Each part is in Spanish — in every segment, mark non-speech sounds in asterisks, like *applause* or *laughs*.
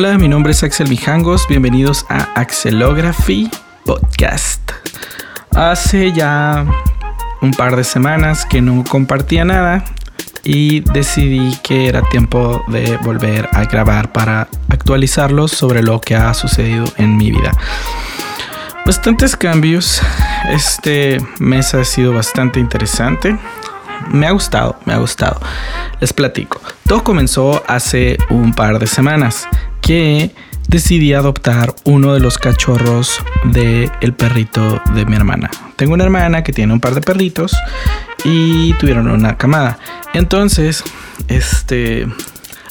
Hola, mi nombre es Axel Mijangos. Bienvenidos a Axelography Podcast. Hace ya un par de semanas que no compartía nada y decidí que era tiempo de volver a grabar para actualizarlos sobre lo que ha sucedido en mi vida. Bastantes cambios. Este mes ha sido bastante interesante. Me ha gustado, me ha gustado. Les platico. Todo comenzó hace un par de semanas que decidí adoptar uno de los cachorros del el perrito de mi hermana. Tengo una hermana que tiene un par de perritos y tuvieron una camada. Entonces, este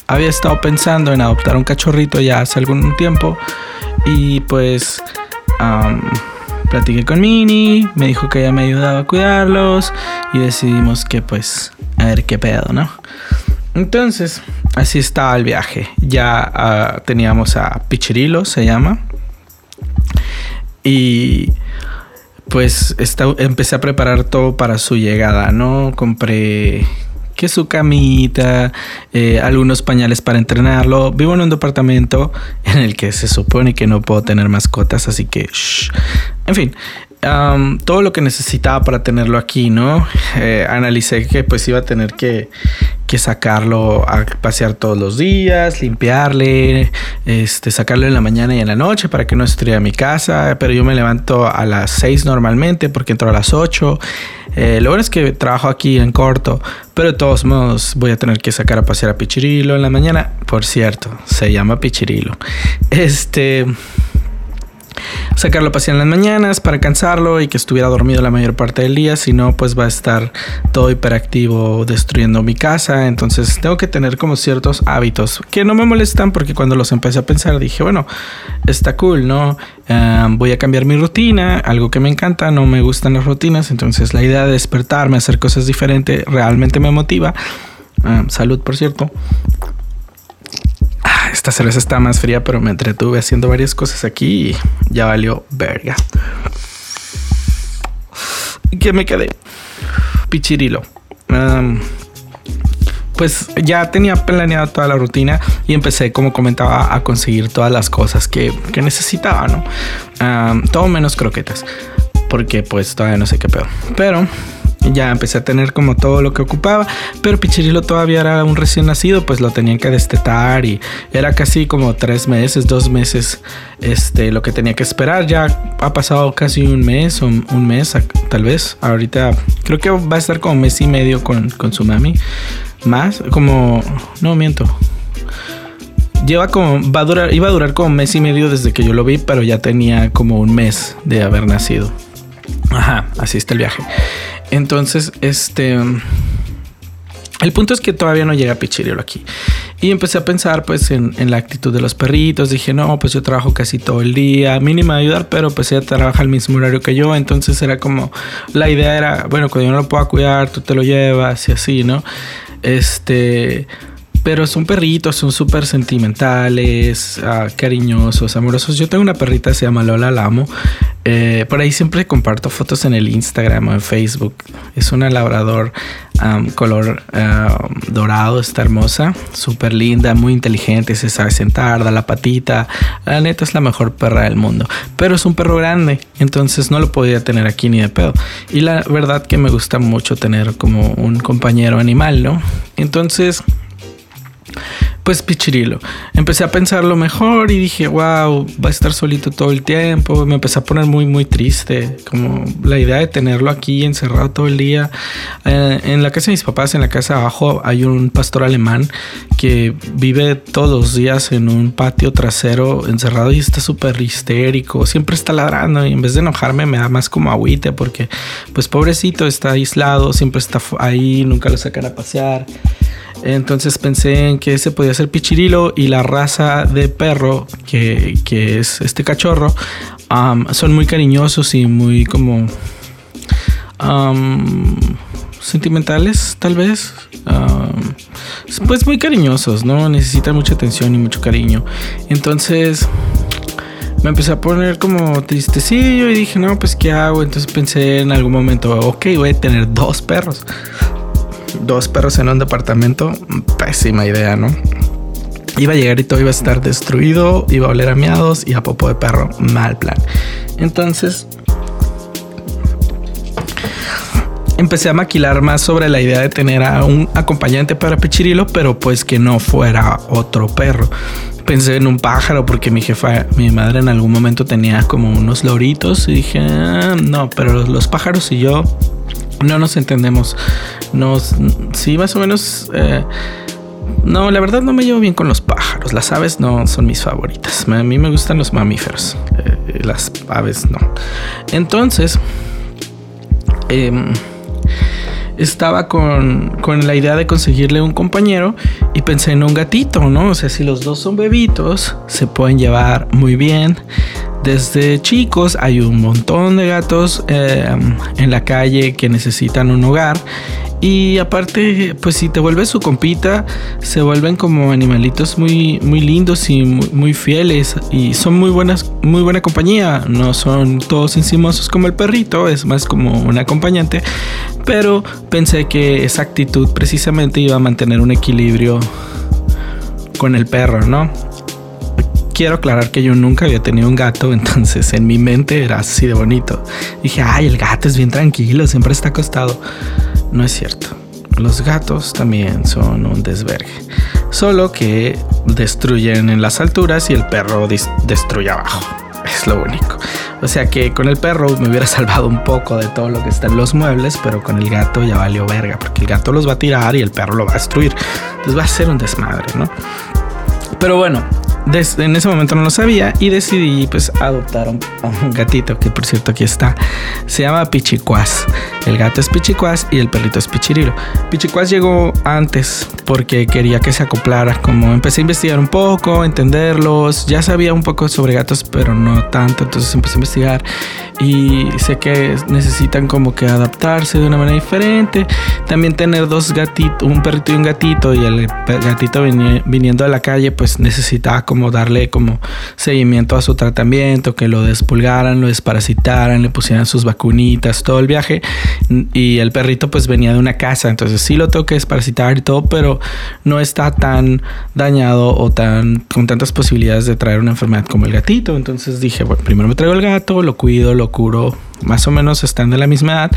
había estado pensando en adoptar un cachorrito ya hace algún tiempo y pues platiqué con Mini, me dijo que ella me ayudaba a cuidarlos y decidimos que pues a ver qué pedo, ¿no? Entonces, así estaba el viaje. Ya ah, teníamos a Pichirilo, se llama. Y pues empecé a preparar todo para su llegada, ¿no? Compré que su camita, eh, algunos pañales para entrenarlo. Vivo en un departamento en el que se supone que no puedo tener mascotas, así que... En fin, todo lo que necesitaba para tenerlo aquí, ¿no? Eh, analicé que pues iba a tener que, que, sacarlo a pasear todos los días, limpiarle, este, sacarlo en la mañana y en la noche para que no estuviera mi casa, pero yo me levanto a las 6 normalmente porque entro a las 8. Eh, lo bueno es que trabajo aquí en corto, pero de todos modos voy a tener que sacar a pasear a Pichirilo en la mañana. Por cierto, se llama Pichirilo. Este sacarlo a en las mañanas para cansarlo y que estuviera dormido la mayor parte del día, si no pues va a estar todo hiperactivo destruyendo mi casa, entonces tengo que tener como ciertos hábitos que no me molestan porque cuando los empecé a pensar dije, bueno, está cool, ¿no? voy a cambiar mi rutina, algo que me encanta, no me gustan las rutinas, entonces la idea de despertarme, hacer cosas diferentes, realmente me motiva. salud, por cierto esta cerveza está más fría, pero me entretuve haciendo varias cosas aquí y ya valió verga. ¿Qué me quedé? Pichirilo. pues ya tenía planeado toda la rutina y empecé, como comentaba, a conseguir todas las cosas que, necesitaba, ¿no? todo menos croquetas, porque pues todavía no sé qué peor. Pero ya empecé a tener como todo lo que ocupaba, pero Pichirilo todavía era un recién nacido, pues lo tenían que destetar y era casi como tres meses, dos meses, este, lo que tenía que esperar. Ya ha pasado casi un mes o un mes, tal vez. Ahorita creo que va a estar como mes y medio con, con su mami. Más, como, no miento, lleva como va a durar iba a durar como mes y medio desde que yo lo vi pero ya tenía como un mes de haber nacido ajá así está el viaje entonces, este... El punto es que todavía no llega Pichirilo aquí. Y empecé a pensar pues en, la actitud de los perritos. Dije, no, pues yo trabajo casi todo el día. Mínima ayudar, pero pues ella trabaja al mismo horario que yo. Entonces era como, la idea era, bueno, cuando yo no lo pueda cuidar, tú te lo llevas y así, ¿no? Este... Pero son perritos, son súper sentimentales, ah, cariñosos, amorosos. Yo tengo una perrita, se llama Lola Lamo. Eh, por ahí siempre comparto fotos en el Instagram o en Facebook. Es una labrador color dorado, está hermosa, súper linda, muy inteligente, se sabe sentar, da la patita. La neta es la mejor perra del mundo. Pero es un perro grande, entonces no lo podía tener aquí ni de pedo. Y la verdad que me gusta mucho tener como un compañero animal, ¿no? Entonces pues Pichirilo. Empecé a pensarlo mejor y dije, wow, va a estar solito todo el tiempo. Me empecé a poner muy, muy triste. Como la idea de tenerlo aquí encerrado todo el día. Eh, en la casa de mis papás, en la casa abajo, hay un pastor alemán que vive todos los días en un patio trasero encerrado y está súper histérico. Siempre está ladrando y en vez de enojarme me da más como agüite porque, pues pobrecito, está aislado, siempre está ahí, nunca lo sacan a pasear. Entonces pensé en que ese podía ser Pichirilo y la raza de perro que, es este cachorro son muy cariñosos y muy como sentimentales tal vez. pues muy cariñosos, ¿no? Necesitan mucha atención y mucho cariño. Entonces me empecé a poner como tristecillo y dije, no, pues ¿qué hago? Entonces pensé en algún momento, ok, voy a tener dos perros dos perros en un departamento, pésima idea, ¿no? Iba a llegar y todo iba a estar destruido, iba a oler a miados y a popo de perro. Mal plan. Entonces empecé a maquilar más sobre la idea de tener a un acompañante para Pichirilo, pero pues que no fuera otro perro. Pensé en un pájaro porque mi jefa, mi madre en algún momento tenía como unos loritos y dije, ah, no, pero los, pájaros y yo no nos entendemos. Nos, sí, más o menos... Eh, no, la verdad no me llevo bien con los pájaros. Las aves no son mis favoritas. A mí me gustan los mamíferos. Eh, las aves no. Entonces, eh, estaba con, la idea de conseguirle un compañero y pensé en un gatito, ¿no? O sea, si los dos son bebitos, se pueden llevar muy bien. Desde chicos hay un montón de gatos eh, en la calle que necesitan un hogar y aparte, pues si te vuelves su compita, se vuelven como animalitos muy, muy lindos y muy, fieles. Y son muy buenas, muy buena compañía. No son todos encimosos como el perrito, es más como un acompañante. Pero pensé que esa actitud precisamente iba a mantener un equilibrio con el perro, ¿no? Quiero aclarar que yo nunca había tenido un gato, *laughs* entonces en mi mente era así de bonito. Dije, ay, el gato es bien tranquilo, siempre está acostado. No es cierto. Los gatos también son un desvergue. Solo que destruyen en las alturas y el perro destruye abajo. *laughs* Es lo único. O sea que con el perro me hubiera *laughs* salvado un poco de todo lo que está en los muebles, pero con el gato ya valió verga, porque el gato los va a tirar y el perro lo va a destruir. Entonces va a ser un desmadre, ¿no? Pero bueno, en ese momento no lo sabía y decidí pues adoptar un, gatito que por cierto aquí está. Se llama Pichicuas. El gato es Pichicuas y el perrito es Pichirilo. Pichicuas llegó antes porque quería que se acoplara. Como empecé a investigar un poco, entenderlos, ya sabía un poco sobre gatos, pero no tanto. Entonces empecé a investigar y sé que necesitan como que adaptarse de una manera diferente. También tener dos gatitos, un perrito y un gatito y el gatito viniendo a la calle pues necesitaba como darle como seguimiento a su tratamiento, que lo despulgaran, lo desparasitaran, le pusieran sus vacunitas, todo el viaje y el perrito pues venía de una casa, entonces sí lo tengo que desparasitar y todo, pero no está tan dañado o tan con tantas posibilidades de traer una enfermedad como el gatito. Entonces dije, bueno, primero me traigo el gato, lo cuido, lo curo, más o menos están de la misma edad.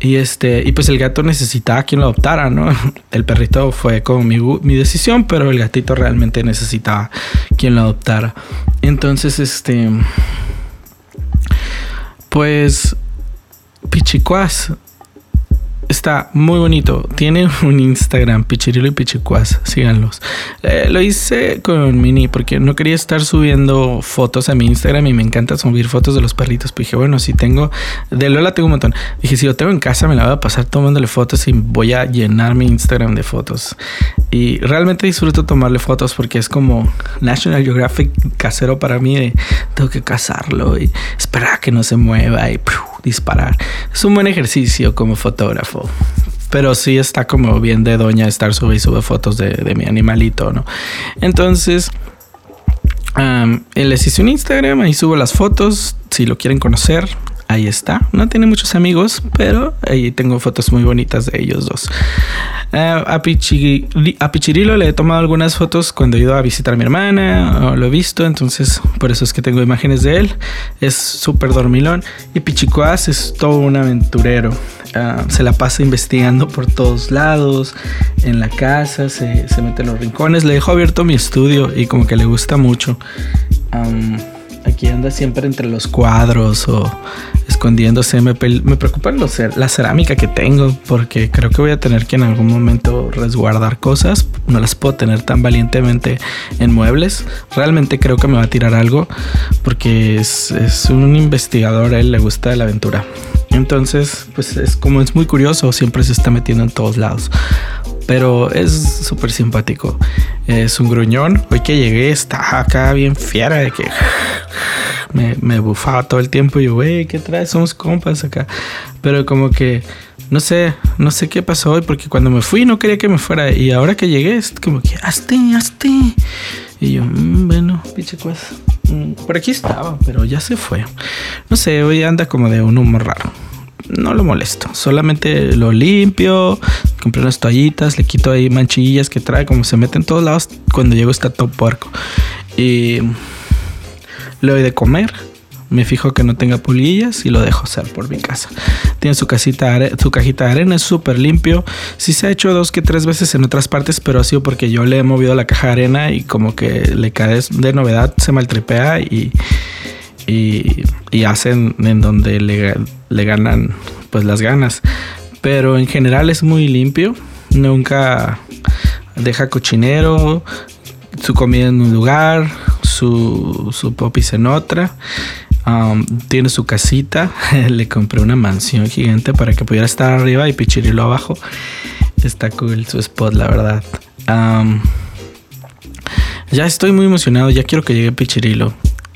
Y este, y pues el gato necesitaba quien lo adoptara, ¿no? *laughs* El perrito fue como mi, mi decisión, pero el gatito realmente necesitaba quien lo adoptara. Entonces, este. Pues Pichicuas está muy bonito. Tiene *laughs* un Instagram, Pichirilo y Pichicuas. Síganlos. Eh, lo hice con Mini porque no quería estar subiendo fotos a mi Instagram y me encanta subir fotos de los perritos. Pues dije, bueno, si tengo. De Lola tengo un montón. Dije, si lo tengo en casa, me la voy a pasar tomándole fotos y voy a llenar mi Instagram de fotos. Y realmente disfruto tomarle fotos porque es como National Geographic casero para mí. tengo que cazarlo y esperar a que no se mueva y disparar. Es un buen ejercicio como fotógrafo. Pero sí está como bien de doña estar sube y sube fotos de, mi animalito, ¿no? Entonces, um, les hice un Instagram, ahí subo las fotos. Si lo quieren conocer, ahí está. No tiene muchos amigos, pero ahí tengo fotos muy bonitas de ellos dos. Eh, a, Pichirilo le he tomado algunas fotos cuando he ido a visitar a mi hermana, lo he visto, entonces por eso es que tengo imágenes de él. Es súper dormilón. Y Pichicoas es todo un aventurero. Ah, se la pasa investigando por todos lados, en la casa, se, mete en los rincones. Le dejo abierto mi estudio y como que le gusta mucho. Aquí anda siempre entre los cuadros o escondiéndose. Me, me preocupa la cerámica que tengo porque creo que voy a tener que en algún momento resguardar cosas. No las puedo tener tan valientemente en muebles. Realmente creo que me va a tirar algo porque es, es un investigador, a él le gusta la aventura. Entonces, pues es como es muy curioso, siempre se está metiendo en todos lados. Pero es súper simpático. Es un gruñón. Hoy que llegué está acá bien fiera de que me, me bufaba todo el tiempo. Y yo, güey, ¿qué traes? Somos compas acá. Pero como que no sé, no sé qué pasó hoy porque cuando me fui no quería que me fuera y ahora que llegué es como que hazte, hazte. Y yo, mm, bueno, pinche cosa. Mm, por aquí estaba, pero ya se fue. No sé, hoy anda como de un humor raro. No lo molesto, solamente lo limpio, compré unas toallitas, le quito ahí manchillas que trae, como se mete en todos lados, cuando llego está todo puerco. Y le doy de comer, me fijo que no tenga pulillas y lo dejo ser por mi casa. Tiene su casita, su cajita de arena, es súper limpio. Sí se ha hecho dos que tres veces en otras partes, pero ha sido porque yo le he movido la caja de arena y como que le cae de novedad, se maltripea y, y, hacen en donde le, ganan pues las ganas. Pero en general es muy limpio. Nunca deja cochinero, su comida en un lugar, su, su popis en otra. Um, tiene su casita. *laughs* Le compré una mansión gigante para que pudiera estar arriba y Pichirilo abajo. Está cool su spot, la verdad. Um, ya estoy muy emocionado. Ya quiero que llegue Pichirilo.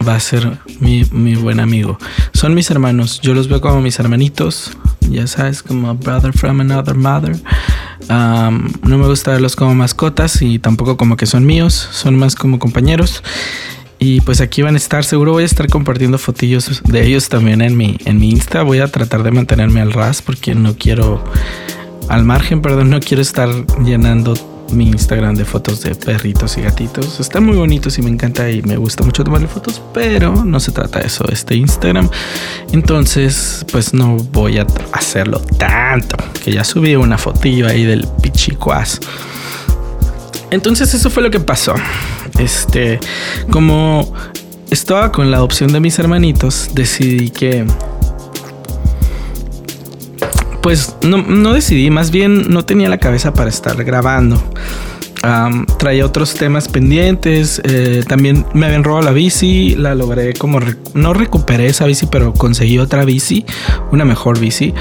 Va a ser mi, mi buen amigo. Son mis hermanos. Yo los veo como mis hermanitos. Ya sabes, como brother from another mother. Um, no me gusta verlos como mascotas y tampoco como que son míos. Son más como compañeros. Y pues aquí van a estar, seguro voy a estar compartiendo fotillos de ellos también en mi, en mi Insta. Voy a tratar de mantenerme al ras porque no quiero, al margen, perdón, no quiero estar llenando mi Instagram de fotos de perritos y gatitos. Están muy bonitos y me encanta y me gusta mucho tomarle fotos, pero no se trata de eso, este Instagram. Entonces, pues no voy a hacerlo tanto, que ya subí una fotillo ahí del pichicuaz. Entonces eso fue lo que pasó. Este, como estaba con la adopción de mis hermanitos, decidí que pues no, no, decidí, más bien no tenía la cabeza para estar grabando traía otros temas pendientes. Eh, también me habían robado la bici. La logré como... no recuperé esa bici, pero conseguí otra bici. Una mejor bici.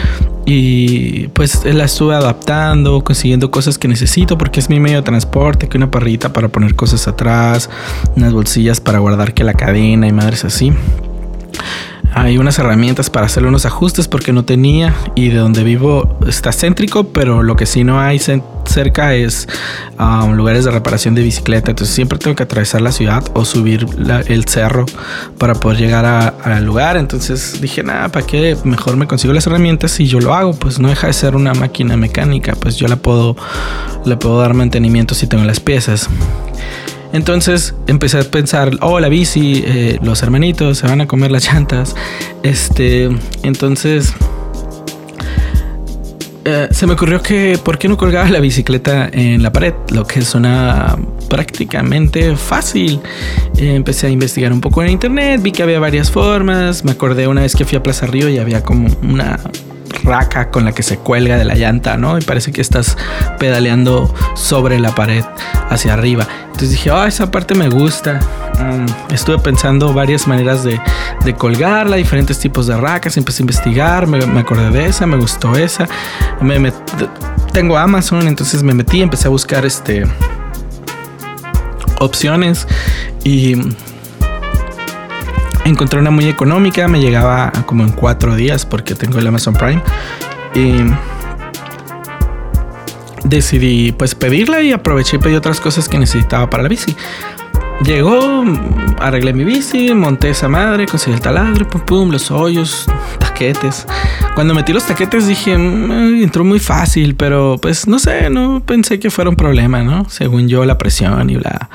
Y pues la estuve adaptando, consiguiendo cosas que necesito porque es mi medio de transporte, que una parrita para poner cosas atrás, unas bolsillas para guardar que la cadena y madres así. Hay unas herramientas para hacer unos ajustes porque no tenía y de donde vivo está céntrico, pero lo que sí no hay cerca es um, lugares de reparación de bicicleta. Entonces siempre tengo que atravesar la ciudad o subir el cerro para poder llegar al lugar. Entonces dije, nada, ¿para qué? Mejor me consigo las herramientas y yo lo hago. Pues no deja de ser una máquina mecánica. Pues yo la puedo, le puedo dar mantenimiento si tengo las piezas. Entonces empecé a pensar, oh, la bici, eh, los hermanitos se van a comer las llantas. Este, entonces eh, se me ocurrió que, ¿por qué no colgaba la bicicleta en la pared? Lo que suena prácticamente fácil. empecé a investigar un poco en internet, vi que había varias formas. Me acordé una vez que fui a Plaza Río y había como una raca con la que se cuelga de la llanta, ¿no? Y parece que estás pedaleando sobre la pared hacia arriba. Entonces dije, oh, esa parte me gusta. estuve pensando varias maneras de, colgarla, diferentes tipos de racas. Empecé a investigar, me, acordé de esa, me gustó esa. Me, tengo Amazon, entonces me metí, empecé a buscar este opciones y encontré una muy económica, me llegaba como en cuatro días porque tengo el Amazon Prime. Y decidí pues pedirla y aproveché y pedí otras cosas que necesitaba para la bici. Llegó, arreglé mi bici, monté esa madre, conseguí el taladro, pum pum, los hoyos, taquetes. Cuando metí los taquetes dije, mm, entró muy fácil, pero pues no sé, no pensé que fuera un problema, ¿no? Según yo, la presión y bla.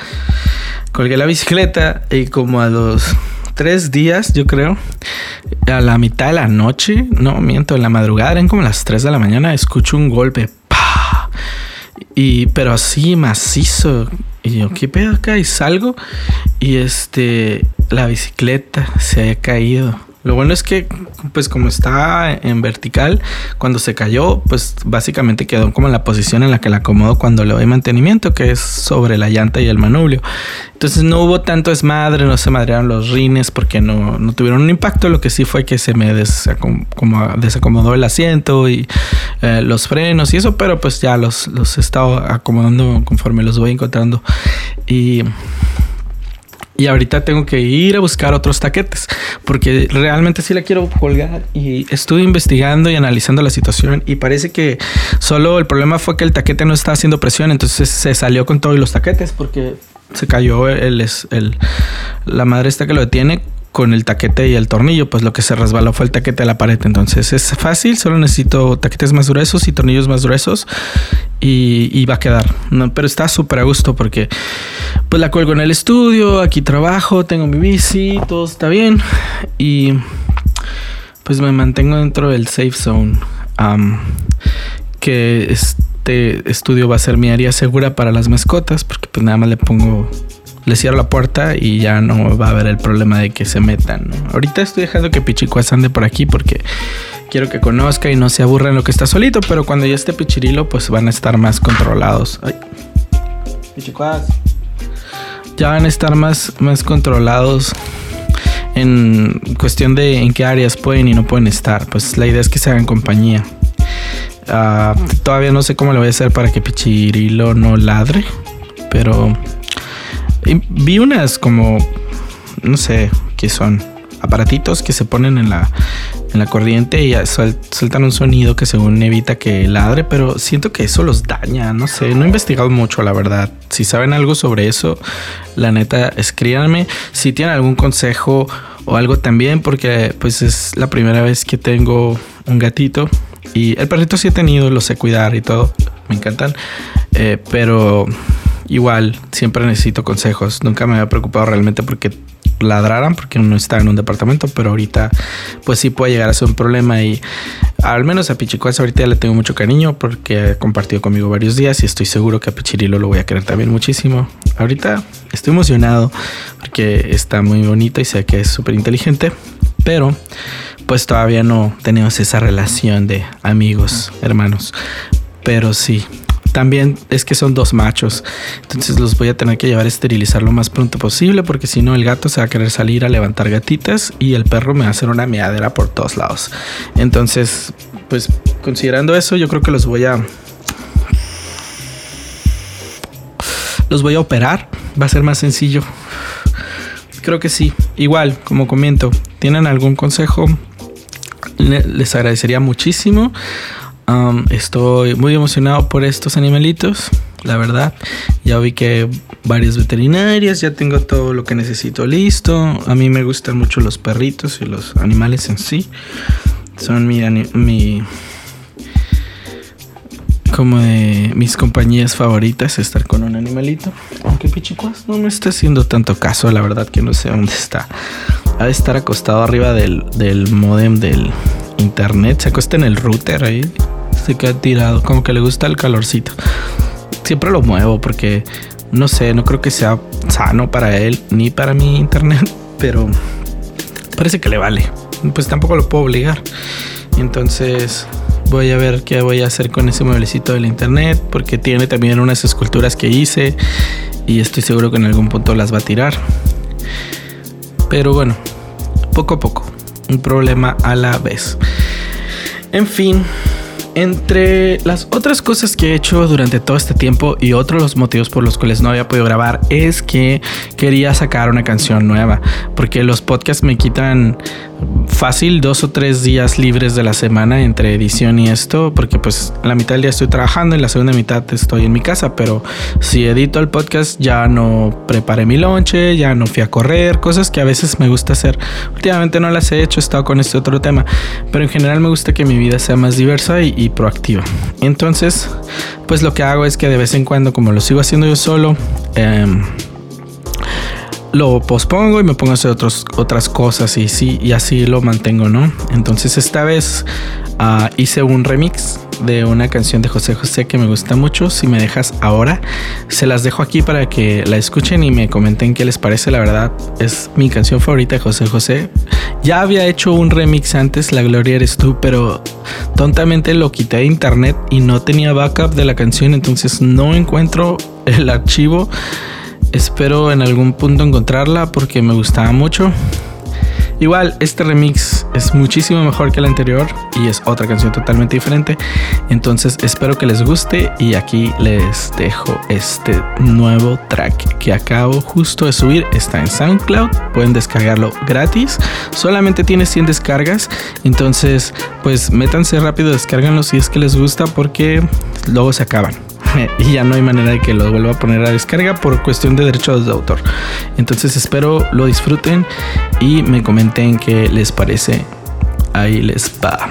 Colgué la bicicleta y como a los tres días, yo creo, a la mitad de la noche, no miento, en la madrugada, eran como las 3 de la mañana, escucho un golpe, Y, pero así macizo. Y yo, ¿qué pedo acá? Y salgo y este, la bicicleta se había caído. Lo bueno es que, pues como está en vertical, cuando se cayó, pues básicamente quedó como en la posición en la que la acomodo cuando le doy mantenimiento, que es sobre la llanta y el manubrio. Entonces no hubo tanto desmadre, no se madrearon los rines porque no, no tuvieron un impacto. Lo que sí fue que se me desacomodó el asiento y eh, los frenos y eso, pero pues ya los, los he estado acomodando conforme los voy encontrando. Y y ahorita tengo que ir a buscar otros taquetes porque realmente sí la quiero colgar y estuve investigando y analizando la situación y parece que solo el problema fue que el taquete no estaba haciendo presión, entonces se salió con todos los taquetes porque se cayó el, el, la madre esta que lo detiene con el taquete y el tornillo, pues lo que se resbaló fue el taquete de la pared. Entonces es fácil, solo necesito taquetes más gruesos y tornillos más gruesos y, va a quedar. Pero está súper a gusto porque pues la cuelgo en el estudio, aquí trabajo, tengo mi bici, todo está bien y pues me mantengo dentro del safe zone. que este estudio va a ser mi área segura para las mascotas porque pues nada más le pongo le cierro la puerta y ya no va a haber el problema de que se metan. Ahorita estoy dejando que Pichicuas ande por aquí porque quiero que conozca y no se aburra en lo que está solito, pero cuando ya esté Pichirilo, pues van a estar más controlados. Ay. Pichicuas. Ya van a estar más, más controlados en cuestión de en qué áreas pueden y no pueden estar. Pues la idea es que se hagan compañía. Ah, todavía no sé cómo le voy a hacer para que Pichirilo no ladre, pero vi unas como, no sé qué son, aparatitos que se ponen en la, en la corriente y sueltan un sonido que según evita que ladre, pero siento que eso los daña, no sé, no he investigado mucho la verdad. Si saben algo sobre eso, la neta, escríbanme. Si tienen algún consejo o algo también, porque pues es la primera vez que tengo un gatito y el perrito sí he tenido, lo sé cuidar y todo, me encantan, eh, pero igual siempre necesito consejos. Nunca me había preocupado realmente porque ladraran porque uno está en un departamento, pero ahorita pues sí puede llegar a ser un problema y al menos a Pichicuas ahorita ya le tengo mucho cariño porque ha compartido conmigo varios días y estoy seguro que a Pichirilo lo voy a querer también muchísimo. Ahorita estoy emocionado porque está muy bonito y sé que es súper inteligente, pero pues todavía no tenemos esa relación de amigos, hermanos. Pero sí, también es que son dos machos. Entonces los voy a tener que llevar a esterilizar lo más pronto posible porque si no el gato se va a querer salir a levantar gatitas y el perro me va a hacer una meadera por todos lados. Entonces, pues considerando eso, yo creo que los voy a... Los voy a operar. Va a ser más sencillo. Creo que sí. Igual, como comento, ¿tienen algún consejo? Les agradecería muchísimo estoy muy emocionado por estos animalitos, la verdad. Ya vi que varias veterinarias, ya tengo todo lo que necesito listo. A mí me gustan mucho los perritos y los animales en sí. Son mi, mi como de mis compañías favoritas estar con un animalito. Aunque Pichicuas no me está haciendo tanto caso, la verdad que no sé dónde está. Ha de estar acostado arriba del, del modem del internet. Se acuesta en el router ahí se queda tirado, como que le gusta el calorcito. Siempre lo muevo porque no sé, no creo que sea sano para él ni para mi internet, *laughs* pero parece que le vale. Pues tampoco lo puedo obligar. Entonces voy a ver qué voy a hacer con ese mueblecito del internet porque tiene también unas esculturas que hice y estoy seguro que en algún punto las va a tirar. Pero bueno, poco a poco, un problema a la vez. En fin, entre las otras cosas que he hecho durante todo este tiempo y otros los motivos por los cuales no había podido grabar es que quería sacar una canción nueva, porque los podcasts me quitan fácil dos o tres días libres de la semana entre edición y esto, porque pues la mitad del día estoy trabajando y la segunda mitad estoy en mi casa, pero si edito el podcast ya no preparé mi lonche, ya no fui a correr, cosas que a veces me gusta hacer. Últimamente no las he hecho, he estado con este otro tema, pero en general me gusta que mi vida sea más diversa y, proactiva. Entonces, pues lo que hago es que de vez en cuando, como lo sigo haciendo yo solo, eh, lo pospongo y me pongo a hacer otros, otras cosas y sí, y así lo mantengo, ¿no? Entonces esta vez ah, hice un remix de una canción de José José que me gusta mucho. Si me dejas ahora, se las dejo aquí para que la escuchen y me comenten qué les parece. La verdad, es mi canción favorita de José José. Ya había hecho un remix antes, La Gloria Eres Tú, pero tontamente lo quité de internet y no tenía backup de la canción, entonces no encuentro el archivo. Espero en algún punto encontrarla porque me gustaba mucho. Igual, este remix es muchísimo mejor que el anterior y es otra canción totalmente diferente. Entonces espero que les guste y aquí les dejo este nuevo track que acabo justo de subir. Está en SoundCloud, pueden descargarlo gratis. Solamente tiene 100 descargas. Entonces, pues métanse rápido, descárganlo si es que les gusta porque luego se acaban. *laughs* y ya no hay manera de que lo vuelva a poner a descarga por cuestión de derechos de autor. Entonces espero lo disfruten y me comenten qué les parece. Ahí les va.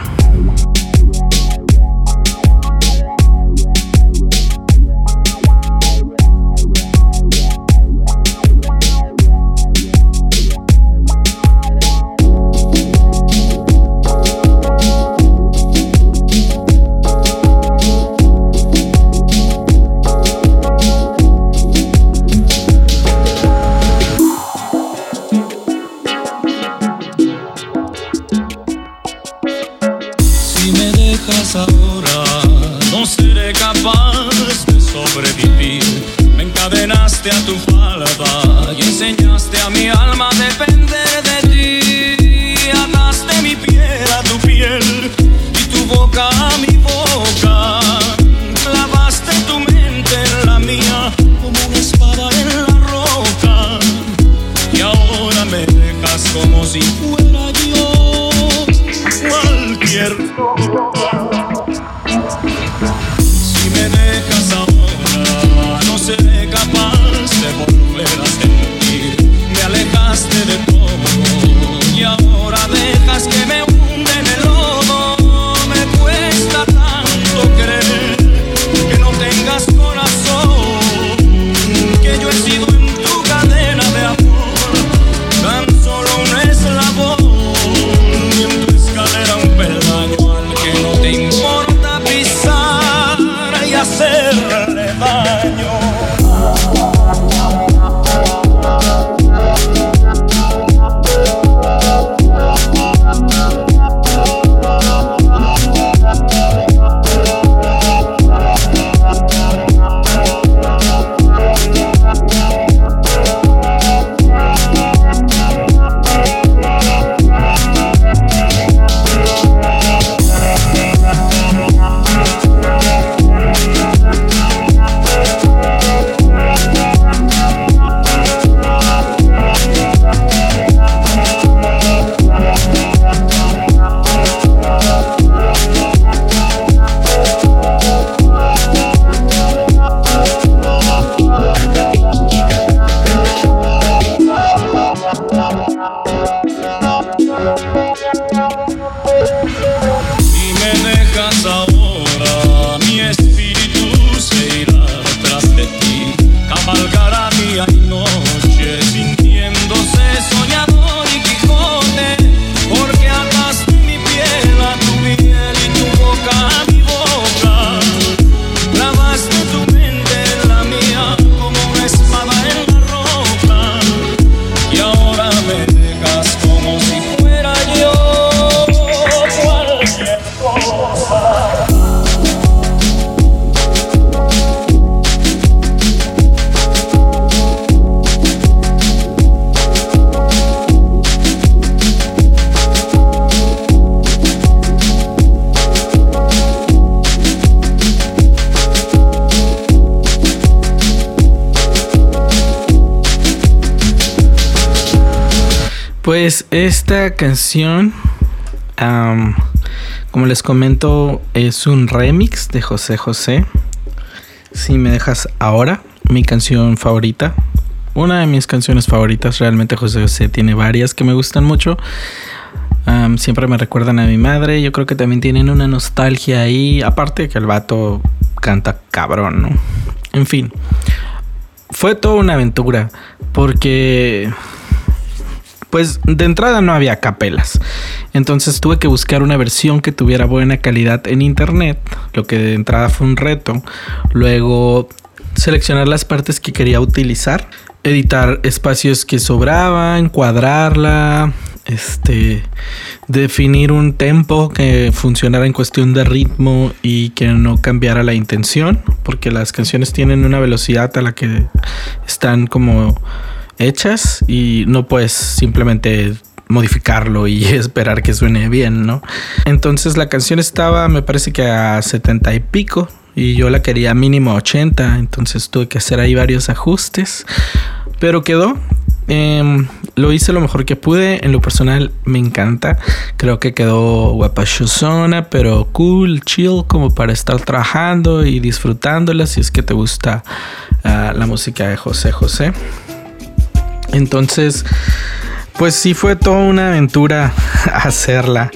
Pues esta canción, como les comento, es un remix de José José. Si me dejas ahora, mi canción favorita. Una de mis canciones favoritas, realmente José José tiene varias que me gustan mucho. siempre me recuerdan a mi madre. Yo creo que también tienen una nostalgia ahí. Aparte que el vato canta cabrón, ¿no? En fin. Fue toda una aventura. Porque pues de entrada no había capelas. Entonces tuve que buscar una versión que tuviera buena calidad en internet, lo que de entrada fue un reto. Luego seleccionar las partes que quería utilizar, editar espacios que sobraban, cuadrarla, este definir un tempo que funcionara en cuestión de ritmo y que no cambiara la intención, porque las canciones tienen una velocidad a la que están como hechas y no puedes simplemente modificarlo y *laughs* esperar que suene bien, ¿no? Entonces la canción estaba, me parece que a 70 y pico y yo la quería mínimo 80, entonces tuve que hacer ahí varios ajustes, pero quedó. Em, lo hice lo mejor que pude. En lo personal me encanta. Creo que quedó guapachosona, pero cool, chill, como para estar trabajando y disfrutándola si es que te gusta ah, la música de José José. Entonces, pues sí fue toda una aventura *laughs* hacerla.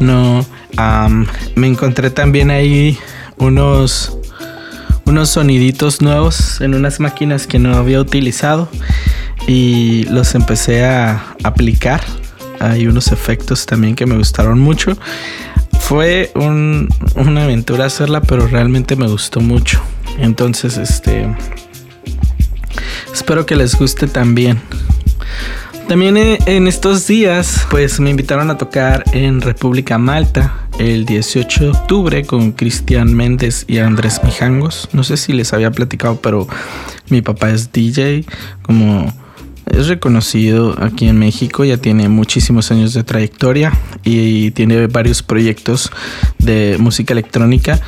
No, me encontré también ahí unos unos soniditos nuevos en unas máquinas que no había utilizado y los empecé a aplicar. Hay unos efectos también que me gustaron mucho. Fue una aventura hacerla, pero realmente me gustó mucho. Entonces, este... Espero que les guste también. También eh, en estos días, pues me invitaron a tocar en República Malta el 18 de octubre con Cristian Méndez y Andrés Mijangos. No sé si les había platicado, pero mi papá es DJ, como es reconocido aquí en México, ya tiene muchísimos años de trayectoria y tiene varios proyectos de música electrónica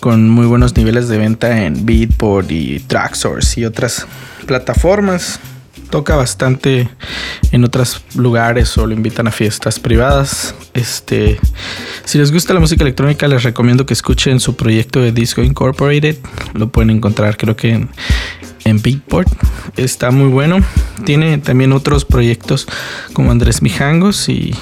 con muy buenos niveles de venta en Beatport y Tracksource y otras plataformas toca bastante en otros lugares o lo invitan a fiestas privadas. Este, si les gusta la música electrónica, les recomiendo que escuchen su proyecto de Disco Incorporated. Lo pueden encontrar, creo que en, en Beatport. Está muy bueno. Tiene también otros proyectos como Andrés Mijangos y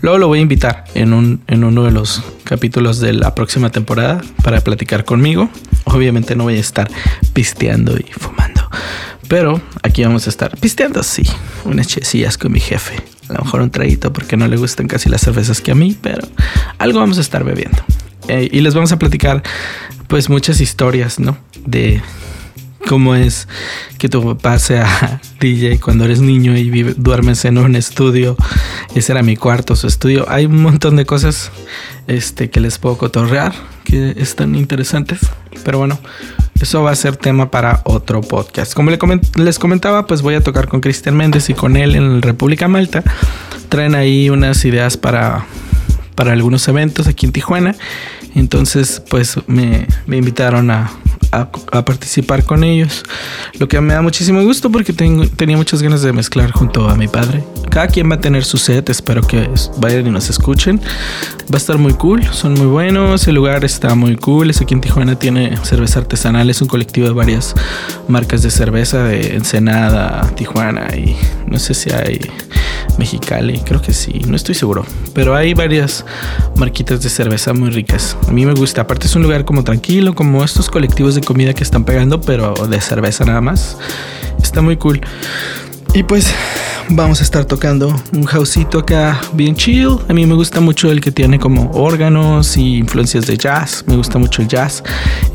luego lo voy a invitar en, un, en uno de los capítulos de la próxima temporada para platicar conmigo. Obviamente no voy a estar pisteando y fumando. Pero aquí vamos a estar pisteando, sí, unas chesillas con mi jefe. A lo mejor un traguito porque no le gustan casi las cervezas que a mí, pero algo vamos a estar bebiendo. Eh, y les vamos a platicar pues muchas historias, ¿no? De cómo es que tu papá sea *laughs* DJ cuando eres niño y duermes en un estudio. Ese era mi cuarto, su estudio. Hay un montón de cosas este, que les puedo cotorrear que están interesantes. Pero bueno, eso va a ser tema para otro podcast. Como les comentaba, pues voy a tocar con Cristian Méndez y con él en República Malta. Traen ahí unas ideas para, para algunos eventos aquí en Tijuana. Entonces, pues me, me invitaron a, a, participar con ellos. Lo que me da muchísimo gusto porque tengo, tenía muchas ganas de mezclar junto a mi padre. Cada quien va a tener su set, espero que vayan y nos escuchen. Va a estar muy cool, son muy buenos, el lugar está muy cool. Es aquí en Tijuana tiene cerveza artesanal, es un colectivo de varias marcas de cerveza de Ensenada, Tijuana y no sé si hay Mexicali, creo que sí, no estoy seguro, pero hay varias marquitas de cerveza muy ricas. A mí me gusta, aparte es un lugar como tranquilo, como estos colectivos de comida que están pegando, pero de cerveza nada más. Está muy cool. Y pues vamos a estar tocando un houseito acá bien chill. A mí me gusta mucho el que tiene como órganos y influencias de jazz. Me gusta mucho el jazz.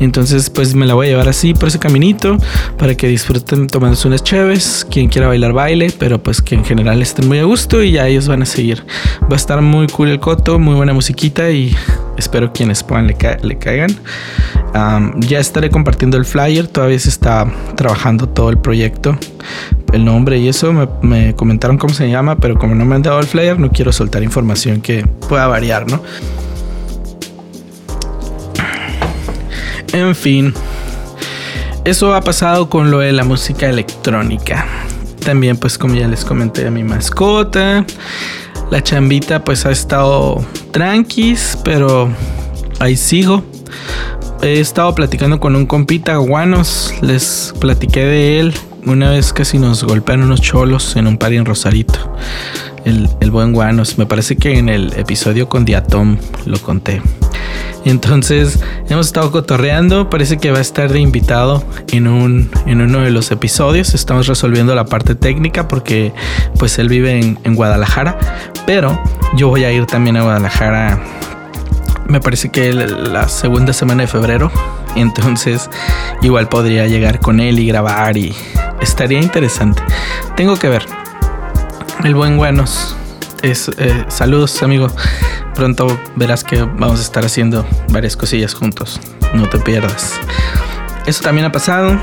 Entonces pues me la voy a llevar así por ese caminito para que disfruten tomándose unas cheves. Quien quiera bailar baile, pero pues que en general estén muy a gusto y ya ellos van a seguir. Va a estar muy cool el coto, muy buena musiquita y espero quienes puedan le, le caigan. Ya estaré compartiendo el flyer. Todavía se está trabajando todo el proyecto el nombre y eso. Me, comentaron cómo se llama, pero como no me han dado el flyer, no quiero soltar información que pueda variar, ¿no? En fin, eso ha pasado con lo de la música electrónica. También, pues, como ya les comenté mi mascota, la chambita, pues, ha estado tranquis, pero ahí sigo. He estado platicando con un compita, Guanos, les platiqué de él una vez casi nos golpearon unos cholos en un party en Rosarito. El, buen Guanos. Me parece que en el episodio con Diatom lo conté. Entonces hemos estado cotorreando. Parece que va a estar de invitado en, un, en uno de los episodios. Estamos resolviendo la parte técnica porque pues él vive en, en Guadalajara. Pero yo voy a ir también a Guadalajara. Me parece que la segunda semana de febrero. *laughs* Entonces igual podría llegar con él y grabar y estaría interesante. Tengo que ver. El buen Buenos. Es, eh, saludos, amigo. Pronto verás que vamos a estar haciendo varias cosillas juntos. No te pierdas. Eso también ha pasado.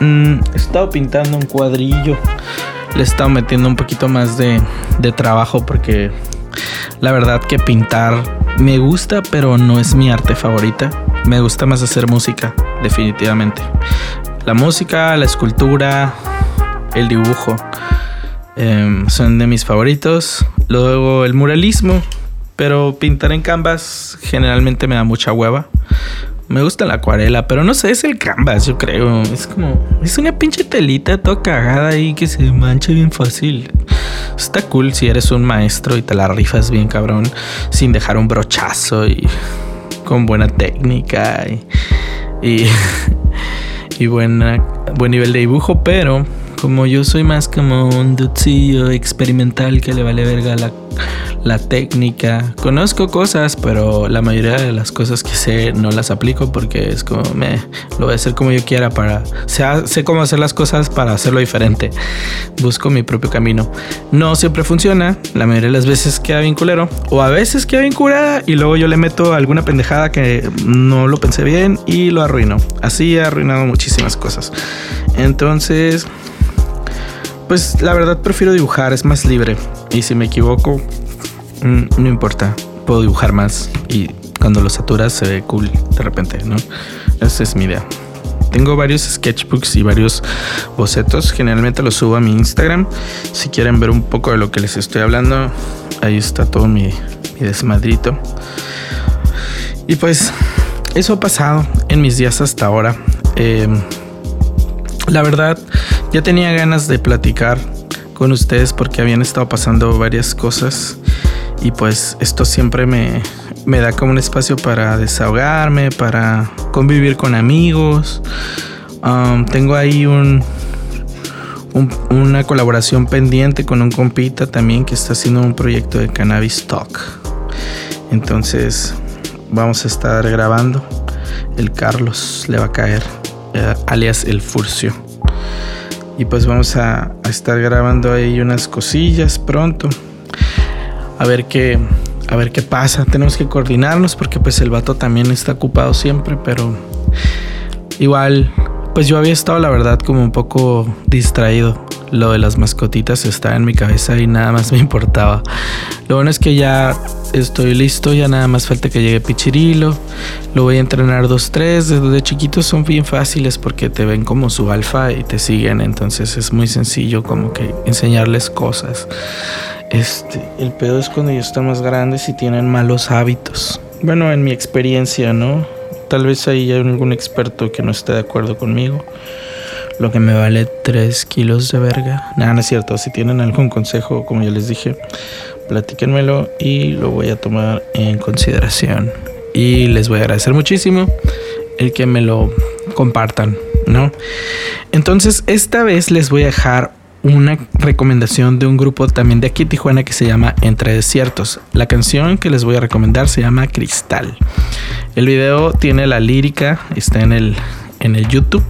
Mm, he estado pintando un cuadrillo. Le he estado metiendo un poquito más de, de trabajo porque la verdad que pintar me gusta, pero no es mi arte favorita. Me gusta más hacer música, definitivamente. La música, la escultura, el dibujo. Em, son de mis favoritos. Luego el muralismo, pero pintar en canvas generalmente me da mucha hueva. Me gusta la acuarela, pero no sé, es el canvas, yo creo. Es como, es una pinche telita toda cagada ahí que se mancha bien fácil. Está cool si eres un maestro y te la rifas bien cabrón, sin dejar un brochazo y con buena técnica y, y, *laughs* buena, buen nivel de dibujo, pero como yo soy más como un ducillo experimental que le vale verga la, la técnica. Conozco cosas, pero la mayoría de las cosas que sé no las aplico porque es como me lo voy a hacer como yo quiera para sé cómo hacer las cosas para hacerlo diferente. Busco mi propio camino. No siempre funciona, la mayoría de las veces queda bien o a veces queda bien y luego yo le meto alguna pendejada que no lo pensé bien y lo arruino. Así he arruinado muchísimas cosas. Entonces, pues la verdad prefiero dibujar, es más libre. Y si me equivoco, mm, no importa, puedo dibujar más. Y cuando lo saturas se ve cool de repente, ¿no? Esa es mi idea. Tengo varios sketchbooks y varios bocetos. Generalmente los subo a mi Instagram. Si quieren ver un poco de lo que les estoy hablando, ahí está todo mi, desmadrito. Y pues eso ha pasado en mis días hasta ahora. Em, la verdad, ya tenía ganas de platicar con ustedes porque habían estado pasando varias cosas y pues esto siempre me, da como un espacio para desahogarme, para convivir con amigos. Tengo ahí un, una colaboración pendiente con un compita también que está haciendo un proyecto de cannabis talk. Entonces vamos a estar grabando. El Carlos le va a caer, eh, alias el Furcio. Y pues vamos a, estar grabando ahí unas cosillas pronto. A ver qué, a ver qué pasa. Tenemos que coordinarnos porque pues el vato también está ocupado siempre, pero igual, pues yo había estado la verdad como un poco distraído lo de las mascotitas está en mi cabeza y nada más me *laughs* importaba. Lo bueno es que ya estoy listo, ya nada más falta que llegue Pichirilo. Lo voy a entrenar 2-3. Desde chiquitos son bien fáciles porque te ven como su alfa y te siguen. Entonces es muy sencillo como que enseñarles cosas. Este, el pedo es cuando ya están más grandes y tienen malos hábitos. Bueno, en mi experiencia, ¿no? Tal vez ahí hay algún experto que no esté de acuerdo conmigo lo que me vale 3 kilos de verga. Nada, no es cierto. Si tienen algún consejo, como ya les dije, platíquenmelo y lo voy a tomar en consideración. Y les voy a agradecer muchísimo el que me lo compartan, ¿no? Entonces, esta vez les voy a dejar una recomendación de un grupo también de aquí Tijuana que se llama Entre Desiertos. La canción que les voy a recomendar se llama Cristal. El video tiene la lírica, está en el, en el YouTube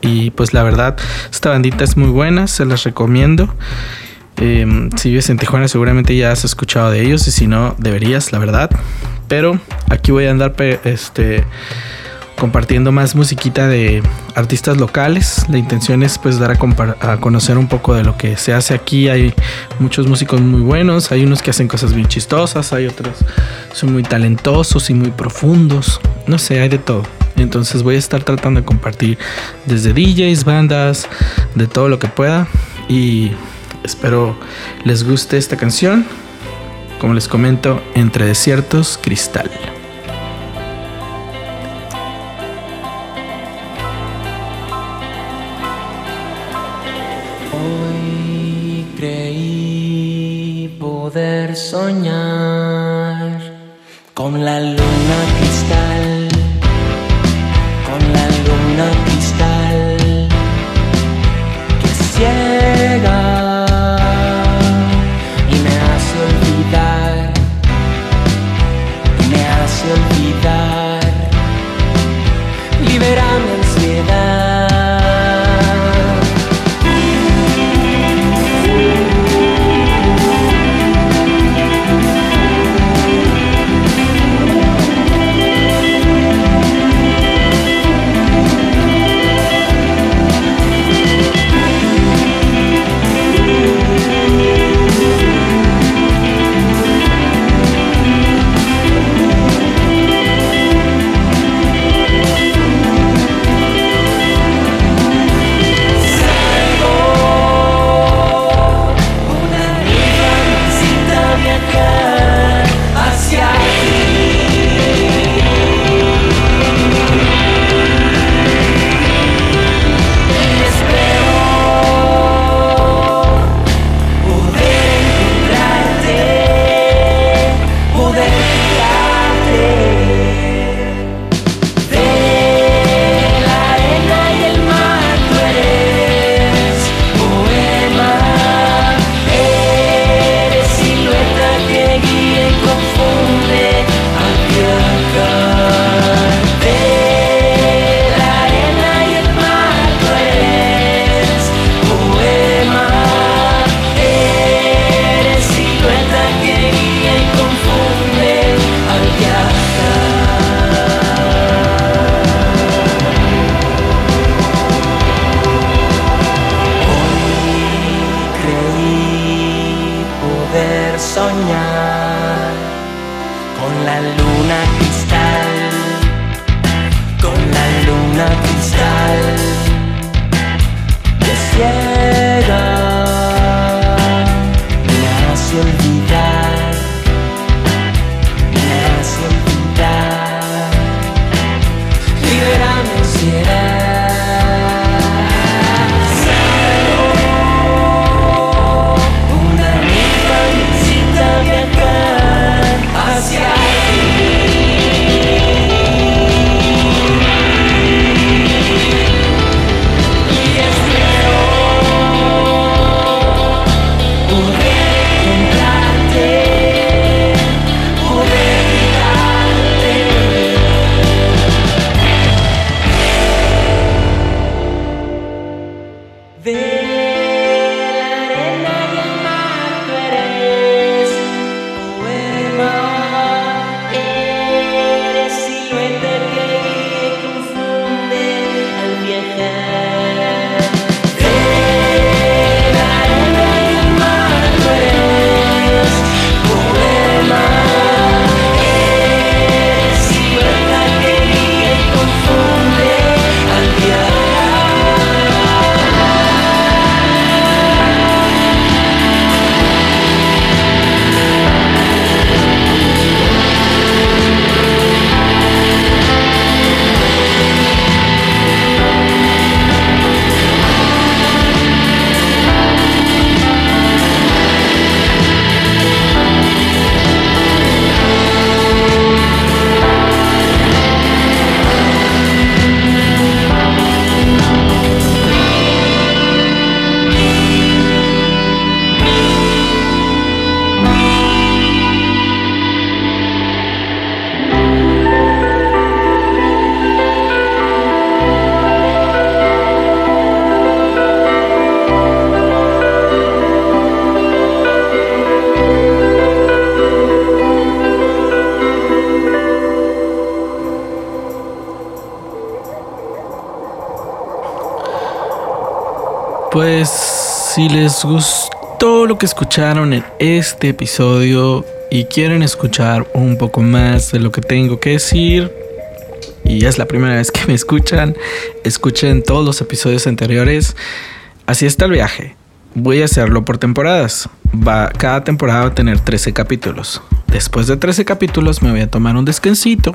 y pues la verdad, esta bandita es muy buena, se las recomiendo. Em, si vives en Tijuana seguramente ya has escuchado de ellos y si no deberías, la verdad. Pero aquí voy a andar este, compartiendo más musiquita de artistas locales. La intención es pues dar a, a, conocer un poco de lo que se hace aquí. Hay muchos músicos muy buenos, hay unos que hacen cosas bien chistosas, hay otros son muy talentosos y muy profundos. No sé, hay de todo. Entonces voy a estar tratando de compartir desde DJs, bandas, de todo lo que pueda. Y espero les guste esta canción. Como les comento, Entre Desiertos, Cristal. luna cristal, con la luna cristal. Si les gustó lo que escucharon en este episodio y quieren escuchar un poco más de lo que tengo que decir, y es la primera vez que me escuchan, escuchen todos los episodios anteriores. Así está el viaje. Voy a hacerlo por temporadas. Va, cada temporada va a tener 13 capítulos. Después de 13 capítulos me voy a tomar un descansito.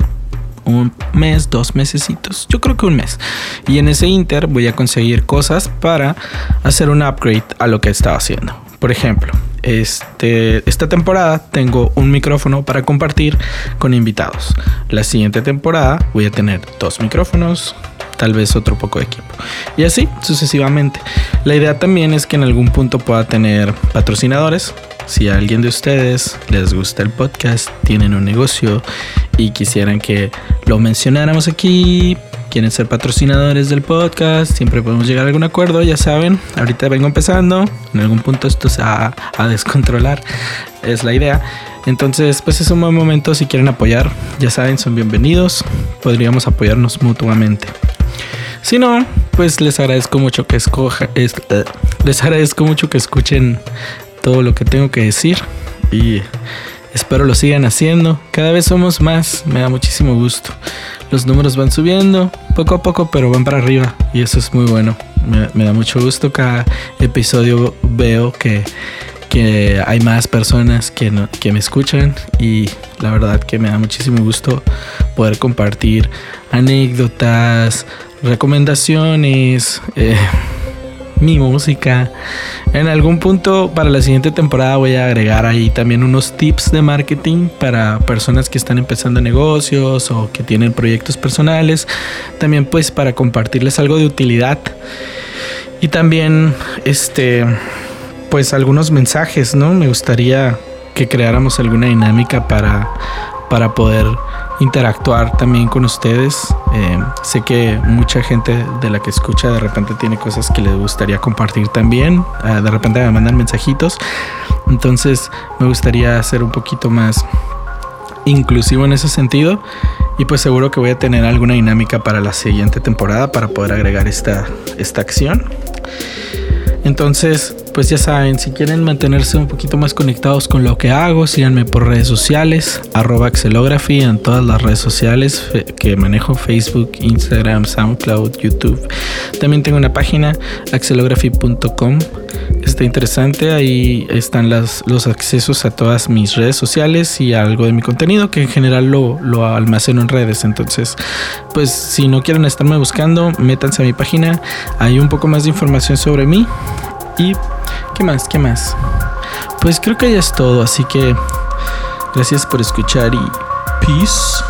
Un mes, dos mesecitos. Yo creo que un mes. Y en ese inter voy a conseguir cosas para hacer un upgrade a lo que estaba haciendo. Por ejemplo, este, esta temporada tengo un micrófono para compartir con invitados. La siguiente temporada voy a tener dos micrófonos, tal vez otro poco de equipo. Y así sucesivamente. La idea también es que en algún punto pueda tener patrocinadores. Si a alguien de ustedes les gusta el podcast, tienen un negocio y quisieran que lo mencionáramos aquí, quieren ser patrocinadores del podcast, siempre podemos llegar a algún acuerdo, ya saben, ahorita vengo empezando, en algún punto esto se va a descontrolar, es la idea. Entonces, pues es un buen momento si quieren apoyar, ya saben, son bienvenidos, podríamos apoyarnos mutuamente. Si no, pues les agradezco mucho que escoja, eh, les agradezco mucho que escuchen todo lo que tengo que decir y espero lo sigan haciendo. Cada vez somos más, me da muchísimo gusto. Los números van subiendo poco a poco, pero van para arriba y eso es muy bueno. Me, da mucho gusto. Cada episodio veo que, que hay más personas que, que me escuchan y la verdad que me da muchísimo gusto poder compartir anécdotas, recomendaciones, eh, mi música. En algún punto para la siguiente temporada voy a agregar ahí también unos tips de marketing para personas que están empezando negocios o que tienen proyectos personales. También pues para compartirles algo de utilidad. Y también este pues algunos mensajes, ¿no? Me gustaría que creáramos alguna dinámica para para poder interactuar también con ustedes. Eh, sé que mucha gente de la que escucha de repente tiene cosas que les gustaría compartir también. Ah, de repente me mandan mensajitos. Entonces me gustaría ser un poquito más inclusivo en ese sentido. Y pues seguro que voy a tener alguna dinámica para la siguiente temporada para poder agregar esta, esta acción. Entonces, pues ya saben, si quieren mantenerse un poquito más conectados con lo que hago, síganme por redes sociales, arroba Axelography en todas las redes sociales que manejo, Facebook, Instagram, SoundCloud, YouTube. También tengo una página, axelography.com. Está interesante, ahí están las, los accesos a todas mis redes sociales y algo de mi contenido que en general lo, lo almaceno en redes. Entonces, pues si no quieren estarme buscando, métanse a mi página, hay un poco más de información sobre mí. Y, ¿qué más? ¿Qué más? Pues creo que ya es todo, así que gracias por escuchar y peace.